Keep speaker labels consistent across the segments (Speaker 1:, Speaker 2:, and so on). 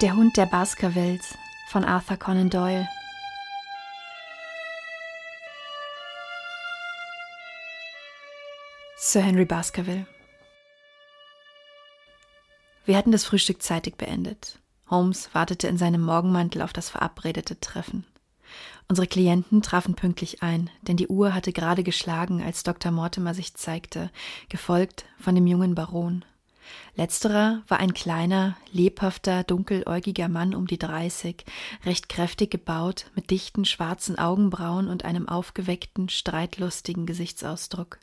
Speaker 1: Der Hund der Baskervilles von Arthur Conan Doyle. Sir Henry Baskerville. Wir hatten das Frühstück zeitig beendet. Holmes wartete in seinem Morgenmantel auf das verabredete Treffen. Unsere Klienten trafen pünktlich ein, denn die Uhr hatte gerade geschlagen, als Dr. Mortimer sich zeigte, gefolgt von dem jungen Baron. Letzterer war ein kleiner, lebhafter, dunkeläugiger Mann um die dreißig, recht kräftig gebaut, mit dichten schwarzen Augenbrauen und einem aufgeweckten, streitlustigen Gesichtsausdruck.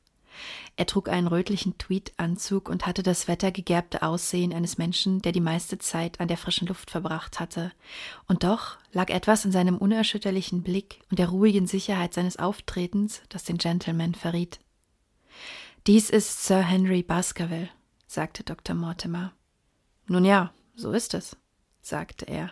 Speaker 1: Er trug einen rötlichen Tweedanzug und hatte das wettergegerbte Aussehen eines Menschen, der die meiste Zeit an der frischen Luft verbracht hatte. Und doch lag etwas in seinem unerschütterlichen Blick und der ruhigen Sicherheit seines Auftretens, das den Gentleman verriet. Dies ist Sir Henry Baskerville, sagte Dr. Mortimer. Nun ja, so ist es, sagte er.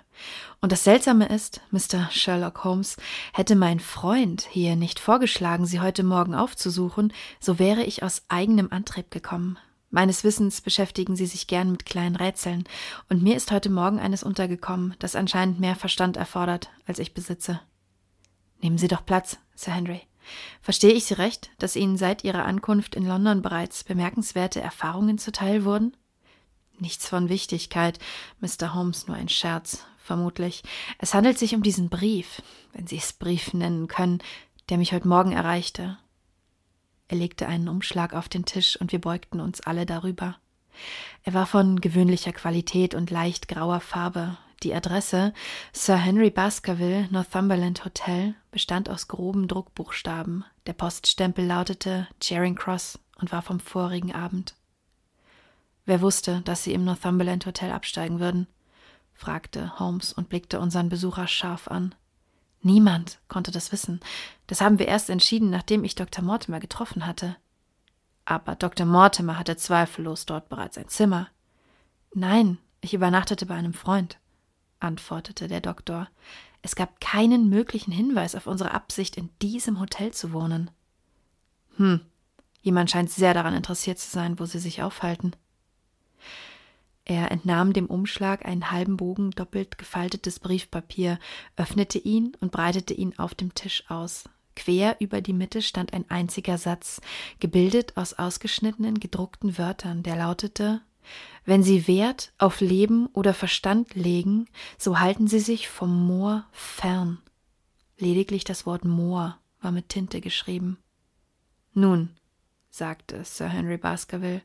Speaker 1: Und das Seltsame ist, Mr. Sherlock Holmes, hätte mein Freund hier nicht vorgeschlagen, Sie heute Morgen aufzusuchen, so wäre ich aus eigenem Antrieb gekommen. Meines Wissens beschäftigen Sie sich gern mit kleinen Rätseln, und mir ist heute Morgen eines untergekommen, das anscheinend mehr Verstand erfordert, als ich besitze. Nehmen Sie doch Platz, Sir Henry. Verstehe ich Sie recht, dass Ihnen seit Ihrer Ankunft in London bereits bemerkenswerte Erfahrungen zuteil wurden? Nichts von Wichtigkeit, Mr. Holmes, nur ein Scherz, vermutlich. Es handelt sich um diesen Brief, wenn Sie es Brief nennen können, der mich heute Morgen erreichte. Er legte einen Umschlag auf den Tisch und wir beugten uns alle darüber. Er war von gewöhnlicher Qualität und leicht grauer Farbe, die Adresse Sir Henry Baskerville, Northumberland Hotel bestand aus groben Druckbuchstaben. Der Poststempel lautete Charing Cross und war vom vorigen Abend. Wer wusste, dass sie im Northumberland Hotel absteigen würden? fragte Holmes und blickte unseren Besucher scharf an. Niemand konnte das wissen. Das haben wir erst entschieden, nachdem ich Dr. Mortimer getroffen hatte. Aber Dr. Mortimer hatte zweifellos dort bereits ein Zimmer. Nein, ich übernachtete bei einem Freund antwortete der Doktor. Es gab keinen möglichen Hinweis auf unsere Absicht, in diesem Hotel zu wohnen. Hm, jemand scheint sehr daran interessiert zu sein, wo sie sich aufhalten. Er entnahm dem Umschlag einen halben Bogen doppelt gefaltetes Briefpapier, öffnete ihn und breitete ihn auf dem Tisch aus. Quer über die Mitte stand ein einziger Satz, gebildet aus ausgeschnittenen, gedruckten Wörtern, der lautete wenn Sie Wert auf Leben oder Verstand legen, so halten Sie sich vom Moor fern. Lediglich das Wort Moor war mit Tinte geschrieben. Nun, sagte Sir Henry Baskerville,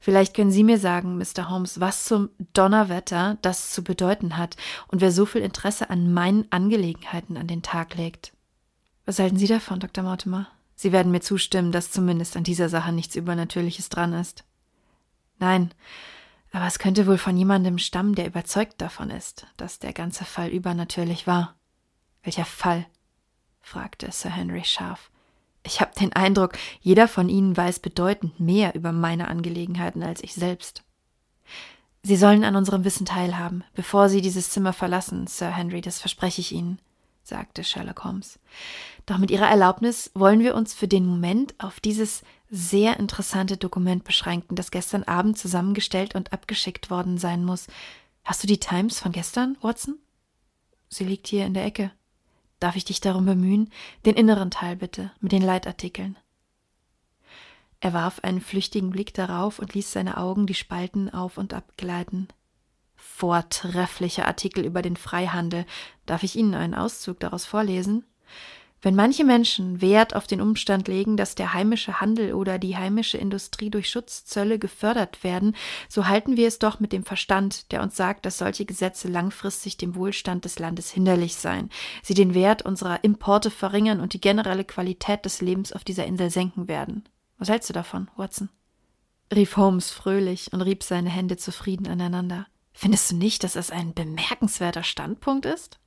Speaker 1: vielleicht können Sie mir sagen, Mr. Holmes, was zum Donnerwetter das zu bedeuten hat und wer so viel Interesse an meinen Angelegenheiten an den Tag legt. Was halten Sie davon, Dr. Mortimer? Sie werden mir zustimmen, dass zumindest an dieser Sache nichts Übernatürliches dran ist. Nein, aber es könnte wohl von jemandem stammen, der überzeugt davon ist, dass der ganze Fall übernatürlich war. Welcher Fall? fragte Sir Henry scharf. Ich habe den Eindruck, jeder von Ihnen weiß bedeutend mehr über meine Angelegenheiten als ich selbst. Sie sollen an unserem Wissen teilhaben, bevor Sie dieses Zimmer verlassen, Sir Henry, das verspreche ich Ihnen, sagte Sherlock Holmes. Doch mit Ihrer Erlaubnis wollen wir uns für den Moment auf dieses sehr interessante Dokument beschränken, das gestern Abend zusammengestellt und abgeschickt worden sein muss. Hast du die Times von gestern, Watson? Sie liegt hier in der Ecke. Darf ich dich darum bemühen? Den inneren Teil bitte, mit den Leitartikeln. Er warf einen flüchtigen Blick darauf und ließ seine Augen die Spalten auf und ab gleiten. Vortrefflicher Artikel über den Freihandel. Darf ich Ihnen einen Auszug daraus vorlesen? Wenn manche Menschen Wert auf den Umstand legen, dass der heimische Handel oder die heimische Industrie durch Schutzzölle gefördert werden, so halten wir es doch mit dem Verstand, der uns sagt, dass solche Gesetze langfristig dem Wohlstand des Landes hinderlich seien, sie den Wert unserer Importe verringern und die generelle Qualität des Lebens auf dieser Insel senken werden. Was hältst du davon, Watson? rief Holmes fröhlich und rieb seine Hände zufrieden aneinander. Findest du nicht, dass es ein bemerkenswerter Standpunkt ist?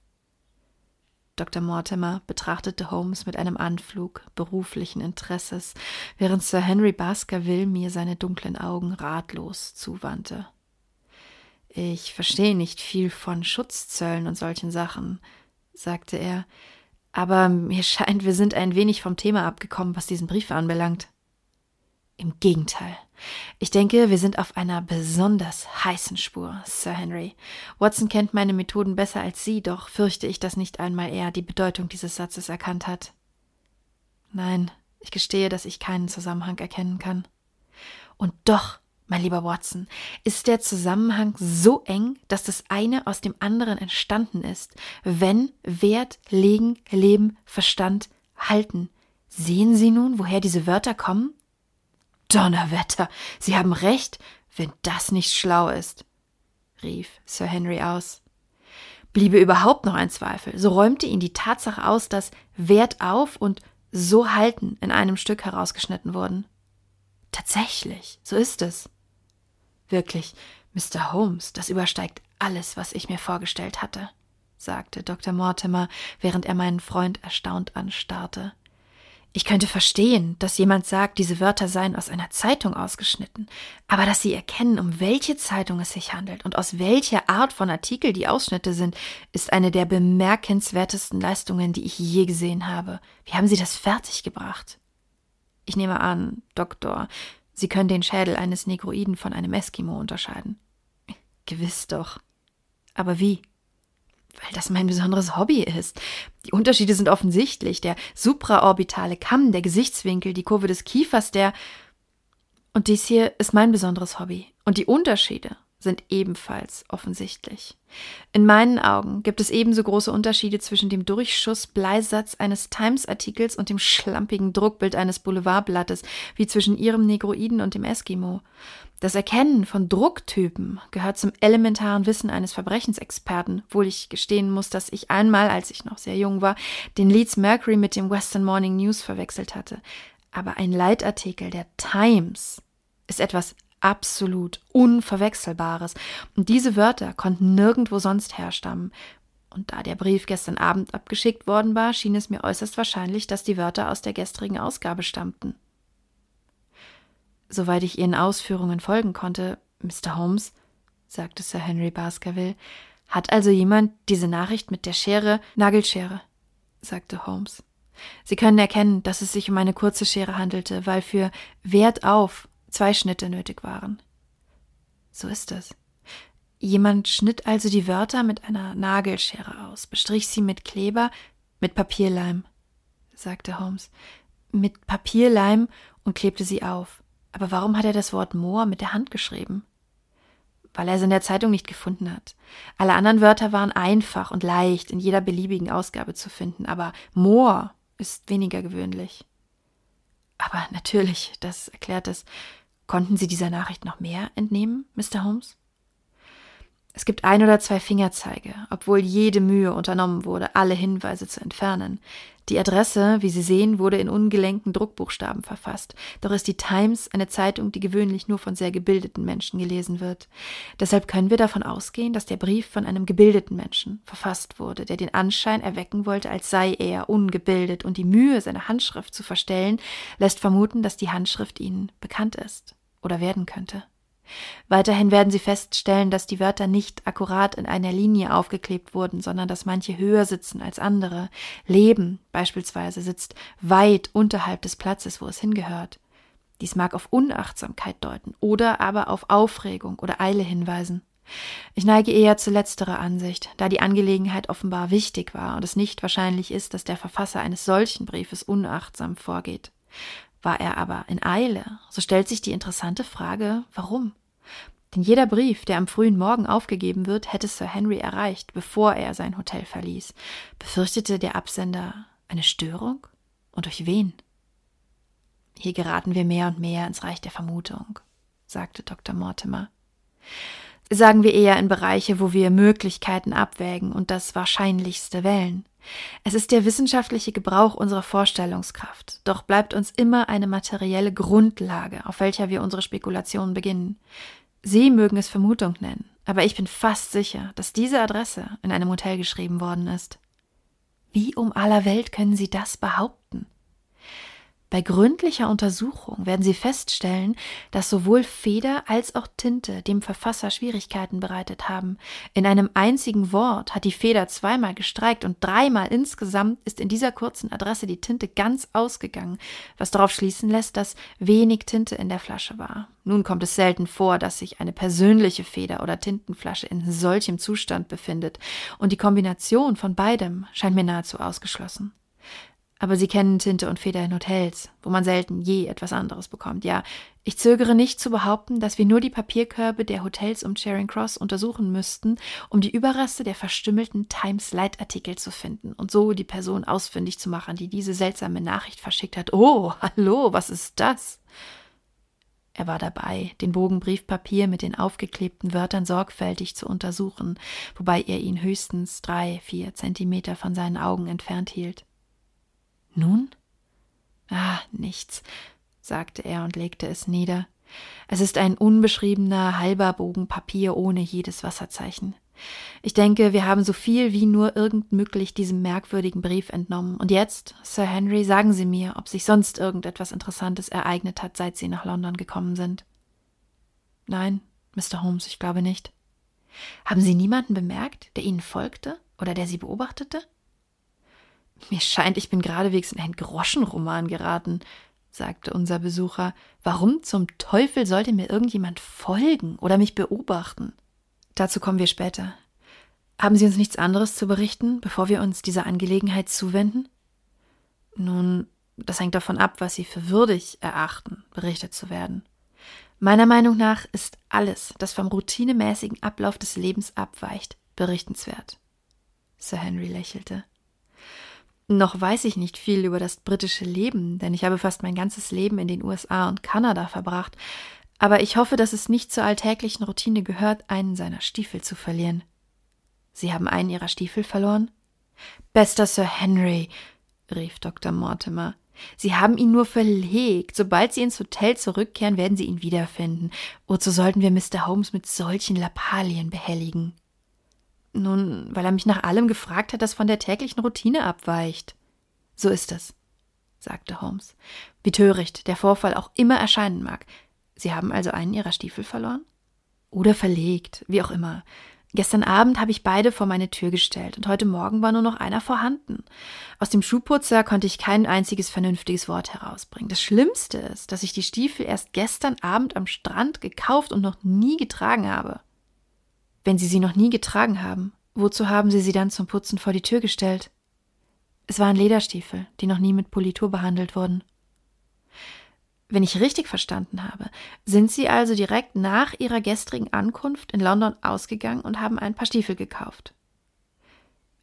Speaker 1: Dr. Mortimer betrachtete Holmes mit einem Anflug beruflichen Interesses, während Sir Henry Baskerville mir seine dunklen Augen ratlos zuwandte. Ich verstehe nicht viel von Schutzzöllen und solchen Sachen, sagte er, aber mir scheint, wir sind ein wenig vom Thema abgekommen, was diesen Brief anbelangt. Im Gegenteil. Ich denke, wir sind auf einer besonders heißen Spur, Sir Henry. Watson kennt meine Methoden besser als Sie, doch fürchte ich, dass nicht einmal er die Bedeutung dieses Satzes erkannt hat. Nein, ich gestehe, dass ich keinen Zusammenhang erkennen kann. Und doch, mein lieber Watson, ist der Zusammenhang so eng, dass das eine aus dem anderen entstanden ist, wenn Wert, Legen, Leben, Verstand, Halten. Sehen Sie nun, woher diese Wörter kommen? Donnerwetter, Sie haben recht, wenn das nicht schlau ist, rief Sir Henry aus. Bliebe überhaupt noch ein Zweifel, so räumte ihn die Tatsache aus, dass Wert auf und so halten in einem Stück herausgeschnitten wurden. Tatsächlich, so ist es. Wirklich, Mr. Holmes, das übersteigt alles, was ich mir vorgestellt hatte, sagte Dr. Mortimer, während er meinen Freund erstaunt anstarrte. Ich könnte verstehen, dass jemand sagt, diese Wörter seien aus einer Zeitung ausgeschnitten, aber dass Sie erkennen, um welche Zeitung es sich handelt und aus welcher Art von Artikel die Ausschnitte sind, ist eine der bemerkenswertesten Leistungen, die ich je gesehen habe. Wie haben Sie das fertiggebracht? Ich nehme an, Doktor, Sie können den Schädel eines Negroiden von einem Eskimo unterscheiden. Gewiss doch. Aber wie? Weil das mein besonderes Hobby ist. Die Unterschiede sind offensichtlich. Der supraorbitale Kamm, der Gesichtswinkel, die Kurve des Kiefers, der. Und dies hier ist mein besonderes Hobby. Und die Unterschiede sind ebenfalls offensichtlich. In meinen Augen gibt es ebenso große Unterschiede zwischen dem Durchschussbleisatz eines Times-Artikels und dem schlampigen Druckbild eines Boulevardblattes wie zwischen ihrem Negroiden und dem Eskimo. Das Erkennen von Drucktypen gehört zum elementaren Wissen eines Verbrechensexperten, obwohl ich gestehen muss, dass ich einmal, als ich noch sehr jung war, den Leeds Mercury mit dem Western Morning News verwechselt hatte. Aber ein Leitartikel der Times ist etwas absolut Unverwechselbares. Und diese Wörter konnten nirgendwo sonst herstammen. Und da der Brief gestern Abend abgeschickt worden war, schien es mir äußerst wahrscheinlich, dass die Wörter aus der gestrigen Ausgabe stammten. Soweit ich Ihren Ausführungen folgen konnte, Mr. Holmes, sagte Sir Henry Baskerville, hat also jemand diese Nachricht mit der Schere Nagelschere, sagte Holmes. Sie können erkennen, dass es sich um eine kurze Schere handelte, weil für Wert auf zwei Schnitte nötig waren. So ist es. Jemand schnitt also die Wörter mit einer Nagelschere aus, bestrich sie mit Kleber, mit Papierleim, sagte Holmes, mit Papierleim und klebte sie auf. Aber warum hat er das Wort Moor mit der Hand geschrieben? Weil er es in der Zeitung nicht gefunden hat. Alle anderen Wörter waren einfach und leicht in jeder beliebigen Ausgabe zu finden, aber Moor ist weniger gewöhnlich. Aber natürlich, das erklärt es. Konnten Sie dieser Nachricht noch mehr entnehmen, Mr. Holmes? Es gibt ein oder zwei Fingerzeige, obwohl jede Mühe unternommen wurde, alle Hinweise zu entfernen. Die Adresse, wie Sie sehen, wurde in ungelenken Druckbuchstaben verfasst. Doch ist die Times eine Zeitung, die gewöhnlich nur von sehr gebildeten Menschen gelesen wird. Deshalb können wir davon ausgehen, dass der Brief von einem gebildeten Menschen verfasst wurde, der den Anschein erwecken wollte, als sei er ungebildet, und die Mühe, seine Handschrift zu verstellen, lässt vermuten, dass die Handschrift Ihnen bekannt ist oder werden könnte. Weiterhin werden Sie feststellen, dass die Wörter nicht akkurat in einer Linie aufgeklebt wurden, sondern dass manche höher sitzen als andere. Leben beispielsweise sitzt weit unterhalb des Platzes, wo es hingehört. Dies mag auf Unachtsamkeit deuten oder aber auf Aufregung oder Eile hinweisen. Ich neige eher zu letzterer Ansicht, da die Angelegenheit offenbar wichtig war und es nicht wahrscheinlich ist, dass der Verfasser eines solchen Briefes unachtsam vorgeht. War er aber in Eile, so stellt sich die interessante Frage, warum? Denn jeder Brief, der am frühen Morgen aufgegeben wird, hätte Sir Henry erreicht, bevor er sein Hotel verließ. Befürchtete der Absender eine Störung? Und durch wen? Hier geraten wir mehr und mehr ins Reich der Vermutung, sagte Dr. Mortimer. Sagen wir eher in Bereiche, wo wir Möglichkeiten abwägen und das Wahrscheinlichste wählen. Es ist der wissenschaftliche Gebrauch unserer Vorstellungskraft, doch bleibt uns immer eine materielle Grundlage, auf welcher wir unsere Spekulationen beginnen. Sie mögen es Vermutung nennen, aber ich bin fast sicher, dass diese Adresse in einem Hotel geschrieben worden ist. Wie um aller Welt können Sie das behaupten? Bei gründlicher Untersuchung werden Sie feststellen, dass sowohl Feder als auch Tinte dem Verfasser Schwierigkeiten bereitet haben. In einem einzigen Wort hat die Feder zweimal gestreikt und dreimal insgesamt ist in dieser kurzen Adresse die Tinte ganz ausgegangen, was darauf schließen lässt, dass wenig Tinte in der Flasche war. Nun kommt es selten vor, dass sich eine persönliche Feder oder Tintenflasche in solchem Zustand befindet, und die Kombination von beidem scheint mir nahezu ausgeschlossen. Aber Sie kennen Tinte und Feder in Hotels, wo man selten je etwas anderes bekommt. Ja, ich zögere nicht zu behaupten, dass wir nur die Papierkörbe der Hotels um Charing Cross untersuchen müssten, um die Überreste der verstümmelten Times Leitartikel zu finden und so die Person ausfindig zu machen, die diese seltsame Nachricht verschickt hat. Oh, hallo, was ist das? Er war dabei, den Bogen Briefpapier mit den aufgeklebten Wörtern sorgfältig zu untersuchen, wobei er ihn höchstens drei, vier Zentimeter von seinen Augen entfernt hielt. Nun? Ah, nichts, sagte er und legte es nieder. Es ist ein unbeschriebener halber Bogen Papier ohne jedes Wasserzeichen. Ich denke, wir haben so viel wie nur irgend möglich diesem merkwürdigen Brief entnommen. Und jetzt, Sir Henry, sagen Sie mir, ob sich sonst irgendetwas Interessantes ereignet hat, seit Sie nach London gekommen sind. Nein, Mr. Holmes, ich glaube nicht. Haben Sie niemanden bemerkt, der Ihnen folgte oder der Sie beobachtete? Mir scheint, ich bin geradewegs in einen Groschenroman geraten, sagte unser Besucher. Warum zum Teufel sollte mir irgendjemand folgen oder mich beobachten? Dazu kommen wir später. Haben Sie uns nichts anderes zu berichten, bevor wir uns dieser Angelegenheit zuwenden? Nun, das hängt davon ab, was Sie für würdig erachten, berichtet zu werden. Meiner Meinung nach ist alles, das vom routinemäßigen Ablauf des Lebens abweicht, berichtenswert. Sir Henry lächelte. Noch weiß ich nicht viel über das britische Leben, denn ich habe fast mein ganzes Leben in den USA und Kanada verbracht, aber ich hoffe, dass es nicht zur alltäglichen Routine gehört, einen seiner Stiefel zu verlieren. Sie haben einen Ihrer Stiefel verloren? Bester Sir Henry, rief Dr. Mortimer. Sie haben ihn nur verlegt. Sobald Sie ins Hotel zurückkehren, werden Sie ihn wiederfinden. Wozu sollten wir Mr. Holmes mit solchen Lappalien behelligen? Nun, weil er mich nach allem gefragt hat, das von der täglichen Routine abweicht. So ist es, sagte Holmes. Wie töricht der Vorfall auch immer erscheinen mag. Sie haben also einen Ihrer Stiefel verloren? Oder verlegt, wie auch immer. Gestern Abend habe ich beide vor meine Tür gestellt und heute Morgen war nur noch einer vorhanden. Aus dem Schuhputzer konnte ich kein einziges vernünftiges Wort herausbringen. Das Schlimmste ist, dass ich die Stiefel erst gestern Abend am Strand gekauft und noch nie getragen habe. Wenn Sie sie noch nie getragen haben, wozu haben Sie sie dann zum Putzen vor die Tür gestellt? Es waren Lederstiefel, die noch nie mit Politur behandelt wurden. Wenn ich richtig verstanden habe, sind Sie also direkt nach Ihrer gestrigen Ankunft in London ausgegangen und haben ein paar Stiefel gekauft.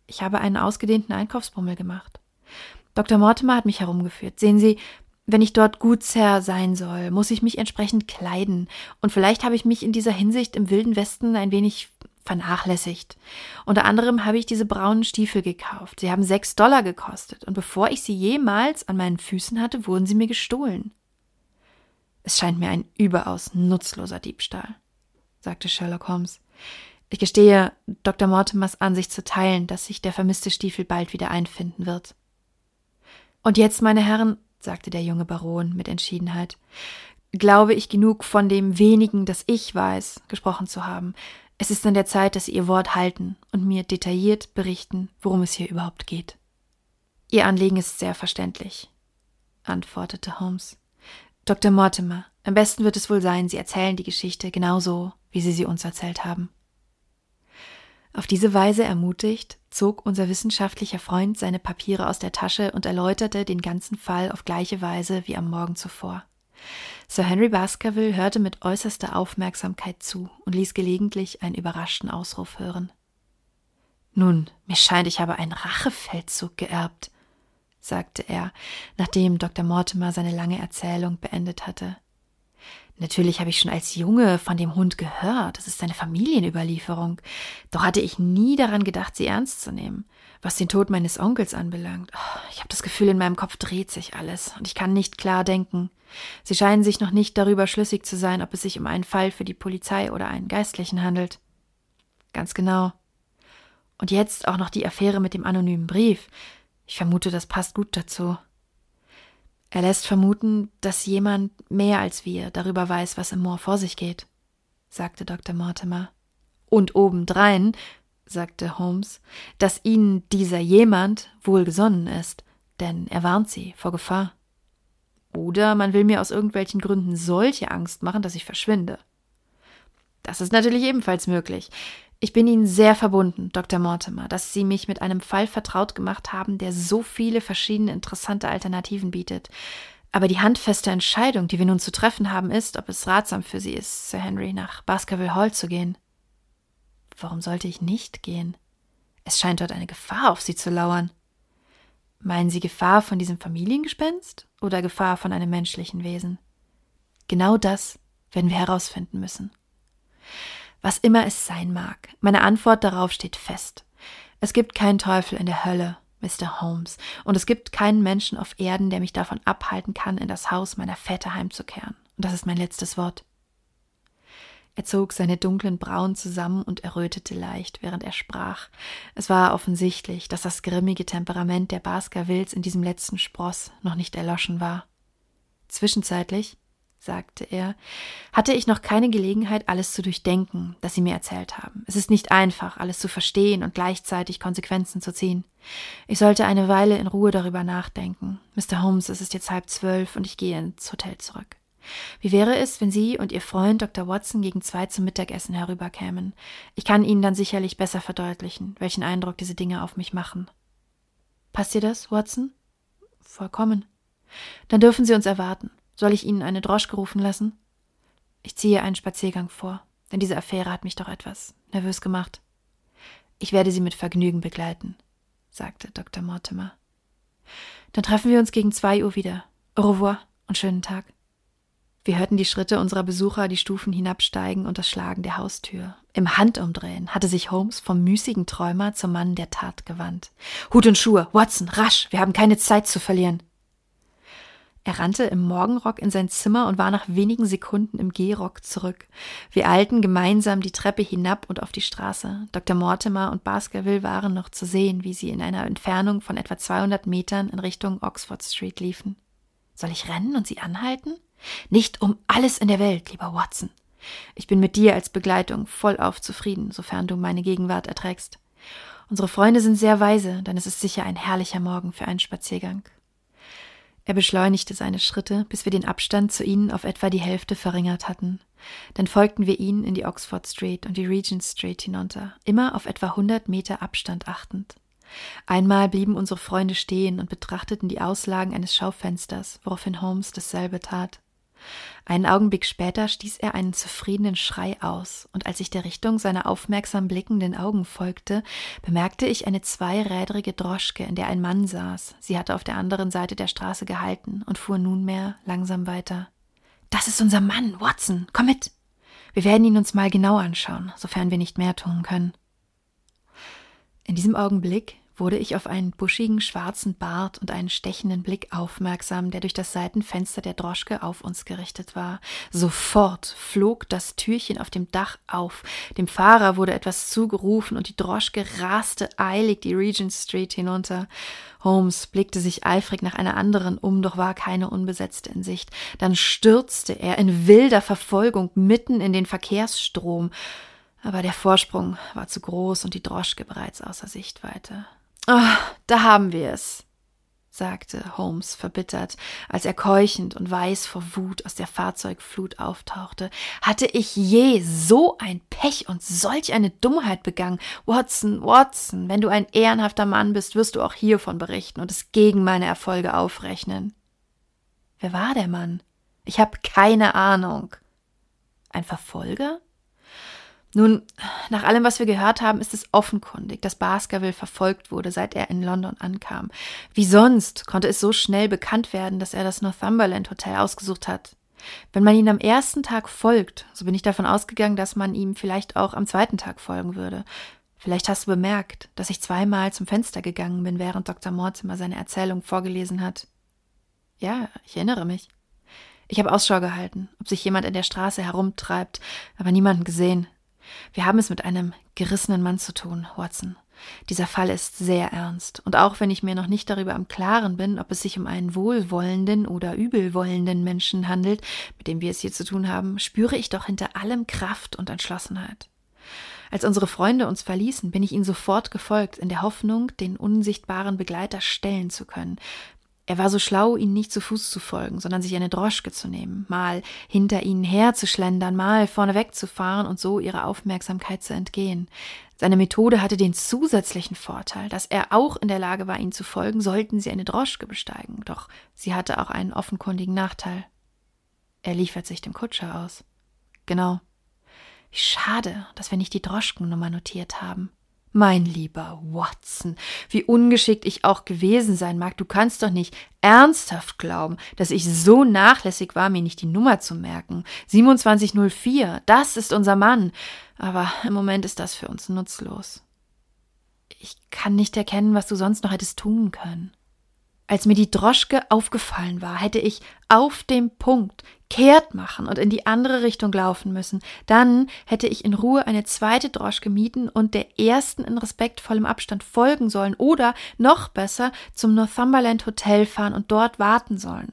Speaker 1: Ich habe einen ausgedehnten Einkaufsbummel gemacht. Dr. Mortimer hat mich herumgeführt. Sehen Sie, wenn ich dort Gutsherr sein soll, muss ich mich entsprechend kleiden. Und vielleicht habe ich mich in dieser Hinsicht im Wilden Westen ein wenig vernachlässigt. Unter anderem habe ich diese braunen Stiefel gekauft. Sie haben sechs Dollar gekostet. Und bevor ich sie jemals an meinen Füßen hatte, wurden sie mir gestohlen. Es scheint mir ein überaus nutzloser Diebstahl, sagte Sherlock Holmes. Ich gestehe, Dr. Mortimers Ansicht zu teilen, dass sich der vermisste Stiefel bald wieder einfinden wird. Und jetzt, meine Herren, sagte der junge Baron mit Entschiedenheit, glaube ich genug von dem wenigen, das ich weiß, gesprochen zu haben. Es ist an der Zeit, dass Sie Ihr Wort halten und mir detailliert berichten, worum es hier überhaupt geht. Ihr Anliegen ist sehr verständlich, antwortete Holmes. Dr. Mortimer, am besten wird es wohl sein, Sie erzählen die Geschichte genauso, wie Sie sie uns erzählt haben. Auf diese Weise ermutigt, zog unser wissenschaftlicher Freund seine Papiere aus der Tasche und erläuterte den ganzen Fall auf gleiche Weise wie am Morgen zuvor. Sir Henry Baskerville hörte mit äußerster Aufmerksamkeit zu und ließ gelegentlich einen überraschten Ausruf hören. Nun, mir scheint, ich habe einen Rachefeldzug geerbt, sagte er, nachdem Dr. Mortimer seine lange Erzählung beendet hatte. Natürlich habe ich schon als Junge von dem Hund gehört. Das ist eine Familienüberlieferung. Doch hatte ich nie daran gedacht, sie ernst zu nehmen. Was den Tod meines Onkels anbelangt. Oh, ich habe das Gefühl, in meinem Kopf dreht sich alles und ich kann nicht klar denken. Sie scheinen sich noch nicht darüber schlüssig zu sein, ob es sich um einen Fall für die Polizei oder einen Geistlichen handelt. Ganz genau. Und jetzt auch noch die Affäre mit dem anonymen Brief. Ich vermute, das passt gut dazu. Er lässt vermuten, dass jemand mehr als wir darüber weiß, was im Moor vor sich geht, sagte Dr. Mortimer. Und obendrein, sagte Holmes, dass ihnen dieser jemand wohlgesonnen ist, denn er warnt sie vor Gefahr. Oder man will mir aus irgendwelchen Gründen solche Angst machen, dass ich verschwinde. Das ist natürlich ebenfalls möglich. Ich bin Ihnen sehr verbunden, Dr. Mortimer, dass Sie mich mit einem Fall vertraut gemacht haben, der so viele verschiedene interessante Alternativen bietet. Aber die handfeste Entscheidung, die wir nun zu treffen haben, ist, ob es ratsam für Sie ist, Sir Henry, nach Baskerville Hall zu gehen. Warum sollte ich nicht gehen? Es scheint dort eine Gefahr auf Sie zu lauern. Meinen Sie Gefahr von diesem Familiengespenst oder Gefahr von einem menschlichen Wesen? Genau das werden wir herausfinden müssen. Was immer es sein mag, meine Antwort darauf steht fest. Es gibt keinen Teufel in der Hölle, Mr. Holmes, und es gibt keinen Menschen auf Erden, der mich davon abhalten kann, in das Haus meiner Väter heimzukehren. Und das ist mein letztes Wort. Er zog seine dunklen Brauen zusammen und errötete leicht, während er sprach. Es war offensichtlich, dass das grimmige Temperament der Baskervilles in diesem letzten Spross noch nicht erloschen war. Zwischenzeitlich, sagte er, hatte ich noch keine Gelegenheit, alles zu durchdenken, das Sie mir erzählt haben. Es ist nicht einfach, alles zu verstehen und gleichzeitig Konsequenzen zu ziehen. Ich sollte eine Weile in Ruhe darüber nachdenken. Mr. Holmes, es ist jetzt halb zwölf und ich gehe ins Hotel zurück. Wie wäre es, wenn Sie und Ihr Freund Dr. Watson gegen zwei zum Mittagessen herüberkämen? Ich kann Ihnen dann sicherlich besser verdeutlichen, welchen Eindruck diese Dinge auf mich machen. Passt dir das, Watson? Vollkommen. Dann dürfen Sie uns erwarten. Soll ich Ihnen eine Droschke rufen lassen? Ich ziehe einen Spaziergang vor, denn diese Affäre hat mich doch etwas nervös gemacht. Ich werde Sie mit Vergnügen begleiten, sagte Dr. Mortimer. Dann treffen wir uns gegen zwei Uhr wieder. Au revoir und schönen Tag. Wir hörten die Schritte unserer Besucher die Stufen hinabsteigen und das Schlagen der Haustür. Im Handumdrehen hatte sich Holmes vom müßigen Träumer zum Mann der Tat gewandt. Hut und Schuhe, Watson, rasch, wir haben keine Zeit zu verlieren. Er rannte im Morgenrock in sein Zimmer und war nach wenigen Sekunden im Gehrock zurück. Wir eilten gemeinsam die Treppe hinab und auf die Straße. Dr. Mortimer und Baskerville waren noch zu sehen, wie sie in einer Entfernung von etwa 200 Metern in Richtung Oxford Street liefen. Soll ich rennen und sie anhalten? Nicht um alles in der Welt, lieber Watson. Ich bin mit dir als Begleitung vollauf zufrieden, sofern du meine Gegenwart erträgst. Unsere Freunde sind sehr weise, denn es ist sicher ein herrlicher Morgen für einen Spaziergang. Er beschleunigte seine Schritte, bis wir den Abstand zu ihnen auf etwa die Hälfte verringert hatten. Dann folgten wir ihnen in die Oxford Street und die Regent Street hinunter, immer auf etwa hundert Meter Abstand achtend. Einmal blieben unsere Freunde stehen und betrachteten die Auslagen eines Schaufensters, woraufhin Holmes dasselbe tat. Einen Augenblick später stieß er einen zufriedenen Schrei aus, und als ich der Richtung seiner aufmerksam blickenden Augen folgte, bemerkte ich eine zweirädrige Droschke, in der ein Mann saß. Sie hatte auf der anderen Seite der Straße gehalten und fuhr nunmehr langsam weiter. Das ist unser Mann, Watson. Komm mit. Wir werden ihn uns mal genau anschauen, sofern wir nicht mehr tun können. In diesem Augenblick wurde ich auf einen buschigen schwarzen Bart und einen stechenden Blick aufmerksam, der durch das Seitenfenster der Droschke auf uns gerichtet war. Sofort flog das Türchen auf dem Dach auf, dem Fahrer wurde etwas zugerufen und die Droschke raste eilig die Regent Street hinunter. Holmes blickte sich eifrig nach einer anderen um, doch war keine unbesetzte in Sicht. Dann stürzte er in wilder Verfolgung mitten in den Verkehrsstrom. Aber der Vorsprung war zu groß und die Droschke bereits außer Sichtweite. Ah, da haben wir es, sagte Holmes verbittert, als er keuchend und weiß vor Wut aus der Fahrzeugflut auftauchte. Hatte ich je so ein Pech und solch eine Dummheit begangen? Watson, Watson, wenn du ein ehrenhafter Mann bist, wirst du auch hiervon berichten und es gegen meine Erfolge aufrechnen. Wer war der Mann? Ich habe keine Ahnung. Ein Verfolger? Nun, nach allem, was wir gehört haben, ist es offenkundig, dass Baskerville verfolgt wurde, seit er in London ankam. Wie sonst konnte es so schnell bekannt werden, dass er das Northumberland Hotel ausgesucht hat? Wenn man ihm am ersten Tag folgt, so bin ich davon ausgegangen, dass man ihm vielleicht auch am zweiten Tag folgen würde. Vielleicht hast du bemerkt, dass ich zweimal zum Fenster gegangen bin, während Dr. Mortimer seine Erzählung vorgelesen hat. Ja, ich erinnere mich. Ich habe Ausschau gehalten, ob sich jemand in der Straße herumtreibt, aber niemanden gesehen. Wir haben es mit einem gerissenen Mann zu tun, Watson. Dieser Fall ist sehr ernst, und auch wenn ich mir noch nicht darüber im Klaren bin, ob es sich um einen wohlwollenden oder übelwollenden Menschen handelt, mit dem wir es hier zu tun haben, spüre ich doch hinter allem Kraft und Entschlossenheit. Als unsere Freunde uns verließen, bin ich ihnen sofort gefolgt, in der Hoffnung, den unsichtbaren Begleiter stellen zu können. Er war so schlau, ihnen nicht zu Fuß zu folgen, sondern sich eine Droschke zu nehmen, mal hinter ihnen herzuschlendern, mal vorneweg zu fahren und so ihrer Aufmerksamkeit zu entgehen. Seine Methode hatte den zusätzlichen Vorteil, dass er auch in der Lage war, ihnen zu folgen, sollten sie eine Droschke besteigen. Doch sie hatte auch einen offenkundigen Nachteil. Er liefert sich dem Kutscher aus. Genau. Wie schade, dass wir nicht die Droschkennummer notiert haben. Mein lieber Watson, wie ungeschickt ich auch gewesen sein mag, du kannst doch nicht ernsthaft glauben, dass ich so nachlässig war, mir nicht die Nummer zu merken. 2704, das ist unser Mann. Aber im Moment ist das für uns nutzlos. Ich kann nicht erkennen, was du sonst noch hättest tun können. Als mir die Droschke aufgefallen war, hätte ich auf dem Punkt kehrt machen und in die andere Richtung laufen müssen. Dann hätte ich in Ruhe eine zweite Droschke mieten und der ersten in respektvollem Abstand folgen sollen oder noch besser zum Northumberland Hotel fahren und dort warten sollen.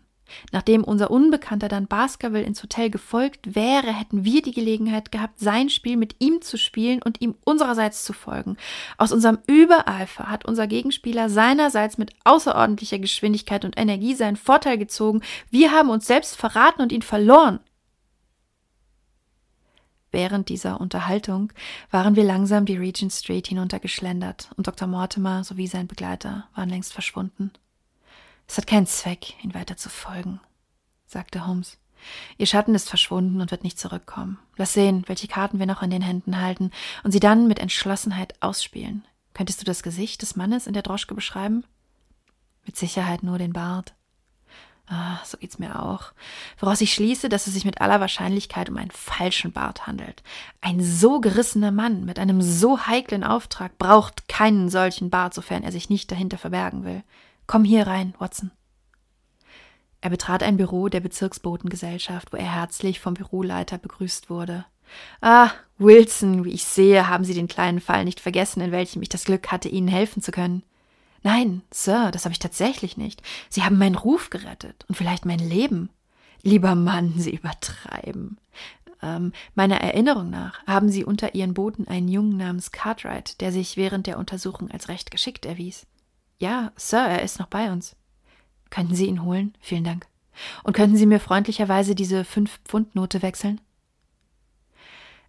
Speaker 1: Nachdem unser Unbekannter dann Baskerville ins Hotel gefolgt wäre, hätten wir die Gelegenheit gehabt, sein Spiel mit ihm zu spielen und ihm unsererseits zu folgen. Aus unserem Übereifer hat unser Gegenspieler seinerseits mit außerordentlicher Geschwindigkeit und Energie seinen Vorteil gezogen. Wir haben uns selbst verraten und ihn verloren. Während dieser Unterhaltung waren wir langsam die Regent Street hinuntergeschlendert und Dr. Mortimer sowie sein Begleiter waren längst verschwunden. Es hat keinen Zweck, ihn weiter zu folgen, sagte Holmes. Ihr Schatten ist verschwunden und wird nicht zurückkommen. Lass sehen, welche Karten wir noch in den Händen halten und sie dann mit Entschlossenheit ausspielen. Könntest du das Gesicht des Mannes in der Droschke beschreiben? Mit Sicherheit nur den Bart. Ah, so geht's mir auch. Woraus ich schließe, dass es sich mit aller Wahrscheinlichkeit um einen falschen Bart handelt. Ein so gerissener Mann mit einem so heiklen Auftrag braucht keinen solchen Bart, sofern er sich nicht dahinter verbergen will. Komm hier rein, Watson. Er betrat ein Büro der Bezirksbotengesellschaft, wo er herzlich vom Büroleiter begrüßt wurde. Ah, Wilson, wie ich sehe, haben Sie den kleinen Fall nicht vergessen, in welchem ich das Glück hatte, Ihnen helfen zu können. Nein, Sir, das habe ich tatsächlich nicht. Sie haben meinen Ruf gerettet und vielleicht mein Leben. Lieber Mann, Sie übertreiben. Ähm, meiner Erinnerung nach haben Sie unter Ihren Boten einen Jungen namens Cartwright, der sich während der Untersuchung als recht geschickt erwies. Ja, Sir, er ist noch bei uns. Könnten Sie ihn holen? Vielen Dank. Und könnten Sie mir freundlicherweise diese Fünf-Pfund-Note wechseln?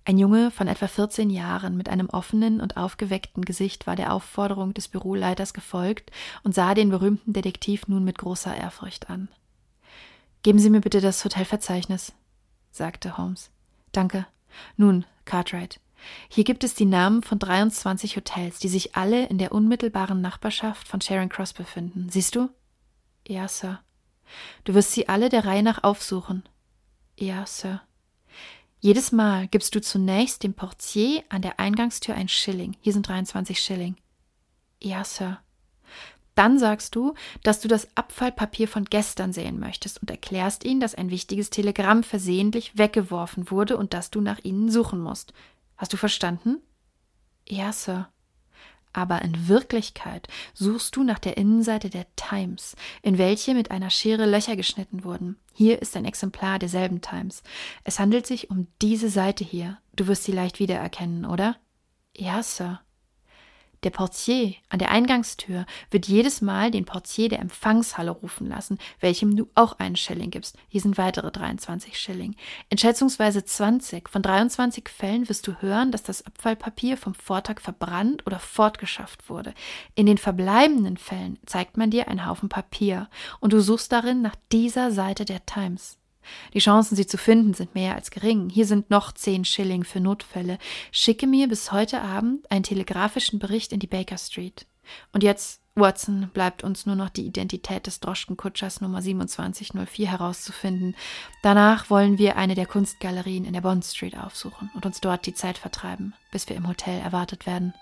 Speaker 1: Ein Junge von etwa 14 Jahren mit einem offenen und aufgeweckten Gesicht war der Aufforderung des Büroleiters gefolgt und sah den berühmten Detektiv nun mit großer Ehrfurcht an. Geben Sie mir bitte das Hotelverzeichnis, sagte Holmes. Danke. Nun, Cartwright, hier gibt es die Namen von 23 Hotels, die sich alle in der unmittelbaren Nachbarschaft von Charing Cross befinden. Siehst du? Ja, Sir. Du wirst sie alle der Reihe nach aufsuchen. Ja, Sir. Jedes Mal gibst du zunächst dem Portier an der Eingangstür ein Schilling. Hier sind 23 Schilling. Ja, Sir. Dann sagst du, dass du das Abfallpapier von gestern sehen möchtest und erklärst ihnen, dass ein wichtiges Telegramm versehentlich weggeworfen wurde und dass du nach ihnen suchen musst. Hast du verstanden? Ja, Sir. Aber in Wirklichkeit suchst du nach der Innenseite der Times, in welche mit einer Schere Löcher geschnitten wurden. Hier ist ein Exemplar derselben Times. Es handelt sich um diese Seite hier. Du wirst sie leicht wiedererkennen, oder? Ja, Sir. Der Portier an der Eingangstür wird jedes Mal den Portier der Empfangshalle rufen lassen, welchem du auch einen Schilling gibst. Hier sind weitere 23 Schilling. In schätzungsweise 20 von 23 Fällen wirst du hören, dass das Abfallpapier vom Vortag verbrannt oder fortgeschafft wurde. In den verbleibenden Fällen zeigt man dir einen Haufen Papier und du suchst darin nach dieser Seite der Times. Die Chancen, sie zu finden, sind mehr als gering. Hier sind noch zehn Schilling für Notfälle. Schicke mir bis heute Abend einen telegrafischen Bericht in die Baker Street. Und jetzt, Watson, bleibt uns nur noch die Identität des Droschkenkutschers Nummer 2704 herauszufinden. Danach wollen wir eine der Kunstgalerien in der Bond Street aufsuchen und uns dort die Zeit vertreiben, bis wir im Hotel erwartet werden.